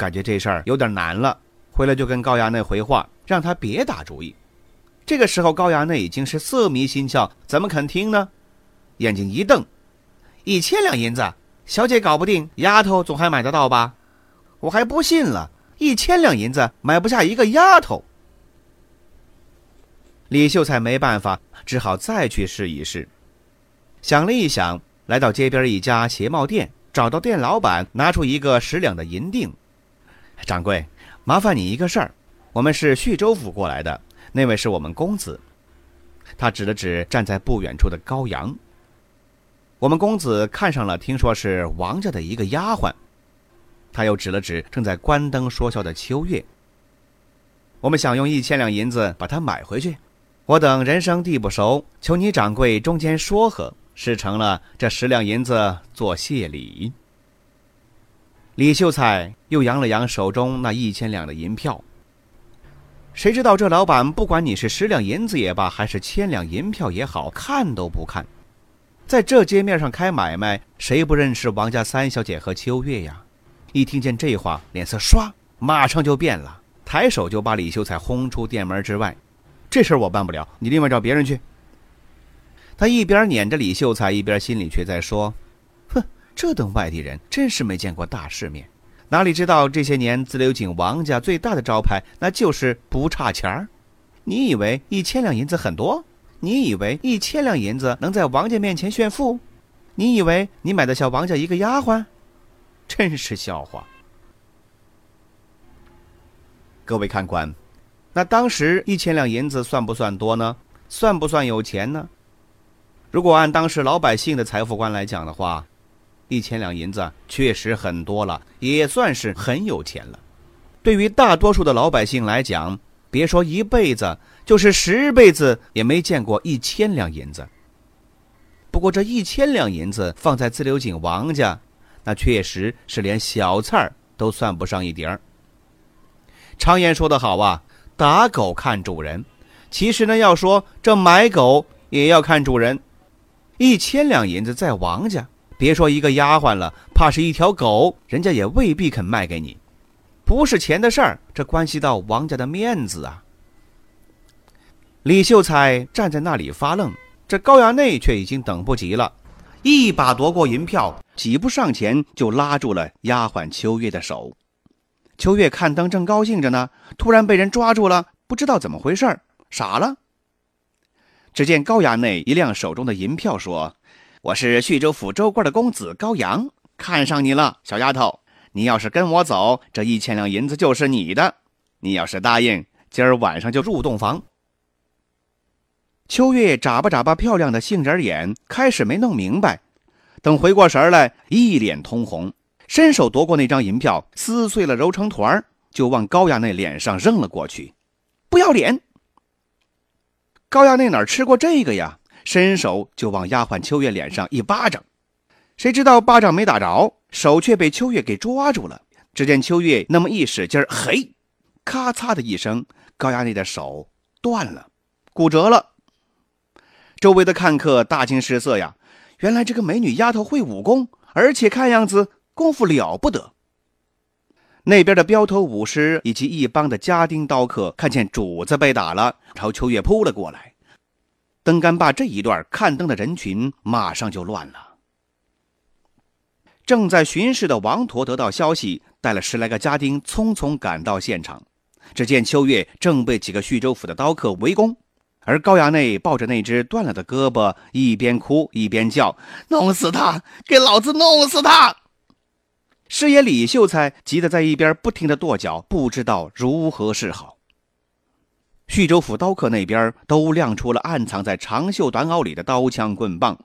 感觉这事儿有点难了，回来就跟高衙内回话，让他别打主意。这个时候，高衙内已经是色迷心窍，怎么肯听呢？眼睛一瞪：“一千两银子，小姐搞不定，丫头总还买得到吧？我还不信了，一千两银子买不下一个丫头。”李秀才没办法，只好再去试一试。想了一想，来到街边一家鞋帽店。找到店老板，拿出一个十两的银锭。掌柜，麻烦你一个事儿，我们是徐州府过来的，那位是我们公子。他指了指站在不远处的高阳。我们公子看上了，听说是王家的一个丫鬟。他又指了指正在关灯说笑的秋月。我们想用一千两银子把它买回去。我等人生地不熟，求你掌柜中间说和。事成了，这十两银子做谢礼。李秀才又扬了扬手中那一千两的银票。谁知道这老板不管你是十两银子也罢，还是千两银票也好，看都不看。在这街面上开买卖，谁不认识王家三小姐和秋月呀？一听见这话，脸色唰，马上就变了，抬手就把李秀才轰出店门之外。这事儿我办不了，你另外找别人去。他一边撵着李秀才，一边心里却在说：“哼，这等外地人真是没见过大世面，哪里知道这些年自流井王家最大的招牌那就是不差钱儿。你以为一千两银子很多？你以为一千两银子能在王家面前炫富？你以为你买得下王家一个丫鬟？真是笑话！各位看官，那当时一千两银子算不算多呢？算不算有钱呢？”如果按当时老百姓的财富观来讲的话，一千两银子确实很多了，也算是很有钱了。对于大多数的老百姓来讲，别说一辈子，就是十辈子也没见过一千两银子。不过这一千两银子放在自流井王家，那确实是连小菜儿都算不上一碟儿。常言说得好啊，打狗看主人。其实呢，要说这买狗也要看主人。一千两银子在王家，别说一个丫鬟了，怕是一条狗，人家也未必肯卖给你。不是钱的事儿，这关系到王家的面子啊。李秀才站在那里发愣，这高衙内却已经等不及了，一把夺过银票，几步上前就拉住了丫鬟秋月的手。秋月看灯正高兴着呢，突然被人抓住了，不知道怎么回事傻了。只见高衙内一亮手中的银票，说：“我是徐州府州官的公子高阳，看上你了，小丫头。你要是跟我走，这一千两银子就是你的。你要是答应，今儿晚上就入洞房。”秋月眨巴眨巴漂亮的杏仁眼，开始没弄明白，等回过神来，一脸通红，伸手夺过那张银票，撕碎了揉成团就往高衙内脸上扔了过去。不要脸！高衙内哪吃过这个呀？伸手就往丫鬟秋月脸上一巴掌，谁知道巴掌没打着，手却被秋月给抓住了。只见秋月那么一使劲嘿，咔嚓的一声，高衙内的手断了，骨折了。周围的看客大惊失色呀！原来这个美女丫头会武功，而且看样子功夫了不得。那边的镖头武师以及一帮的家丁刀客看见主子被打了，朝秋月扑了过来。灯杆坝这一段看灯的人群马上就乱了。正在巡视的王陀得到消息，带了十来个家丁匆匆赶到现场。只见秋月正被几个徐州府的刀客围攻，而高衙内抱着那只断了的胳膊，一边哭一边叫：“弄死他！给老子弄死他！”师爷李秀才急得在一边不停的跺脚，不知道如何是好。徐州府刀客那边都亮出了暗藏在长袖短袄里的刀枪棍棒，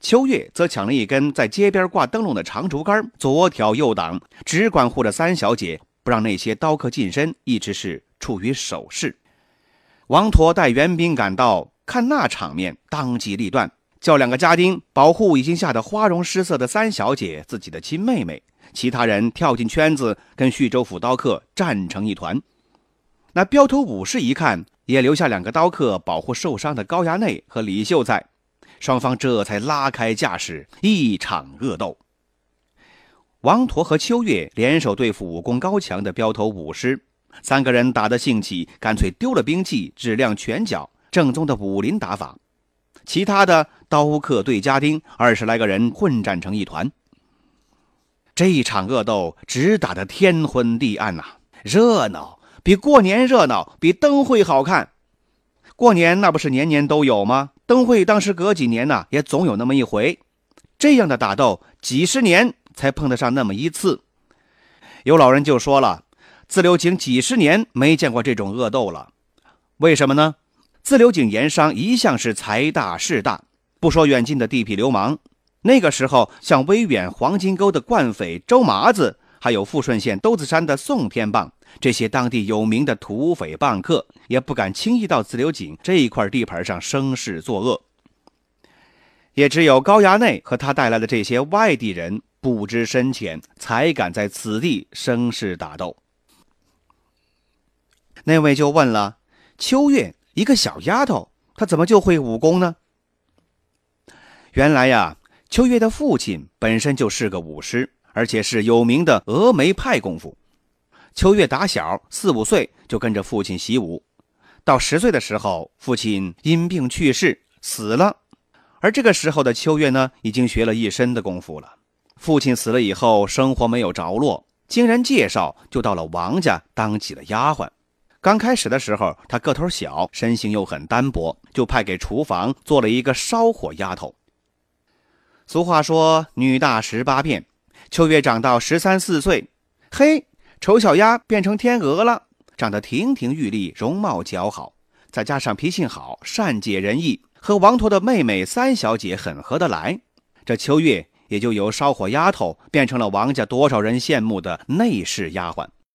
秋月则抢了一根在街边挂灯笼的长竹竿，左挑右挡，只管护着三小姐，不让那些刀客近身，一直是处于守势。王陀带援兵赶到，看那场面，当机立断，叫两个家丁保护已经吓得花容失色的三小姐，自己的亲妹妹。其他人跳进圈子，跟徐州府刀客战成一团。那镖头武士一看，也留下两个刀客保护受伤的高衙内和李秀才。双方这才拉开架势，一场恶斗。王陀和秋月联手对付武功高强的镖头武师，三个人打得兴起，干脆丢了兵器，只亮拳脚，正宗的武林打法。其他的刀客对家丁，二十来个人混战成一团。这一场恶斗只打得天昏地暗呐，热闹比过年热闹，比灯会好看。过年那不是年年都有吗？灯会当时隔几年呢，也总有那么一回。这样的打斗，几十年才碰得上那么一次。有老人就说了：“自流井几十年没见过这种恶斗了。”为什么呢？自流井盐商一向是财大势大，不说远近的地痞流氓，那个时候像威远黄金沟的惯匪周麻子，还有富顺县兜子山的宋天棒。这些当地有名的土匪棒客也不敢轻易到自流井这一块地盘上生事作恶，也只有高衙内和他带来的这些外地人不知深浅，才敢在此地生事打斗。那位就问了：“秋月，一个小丫头，她怎么就会武功呢？”原来呀，秋月的父亲本身就是个武师，而且是有名的峨眉派功夫。秋月打小四五岁就跟着父亲习武，到十岁的时候，父亲因病去世死了。而这个时候的秋月呢，已经学了一身的功夫了。父亲死了以后，生活没有着落，经人介绍，就到了王家当起了丫鬟。刚开始的时候，她个头小，身形又很单薄，就派给厨房做了一个烧火丫头。俗话说“女大十八变”，秋月长到十三四岁，嘿。丑小鸭变成天鹅了，长得亭亭玉立，容貌姣好，再加上脾性好，善解人意，和王陀的妹妹三小姐很合得来。这秋月也就由烧火丫头变成了王家多少人羡慕的内侍丫鬟。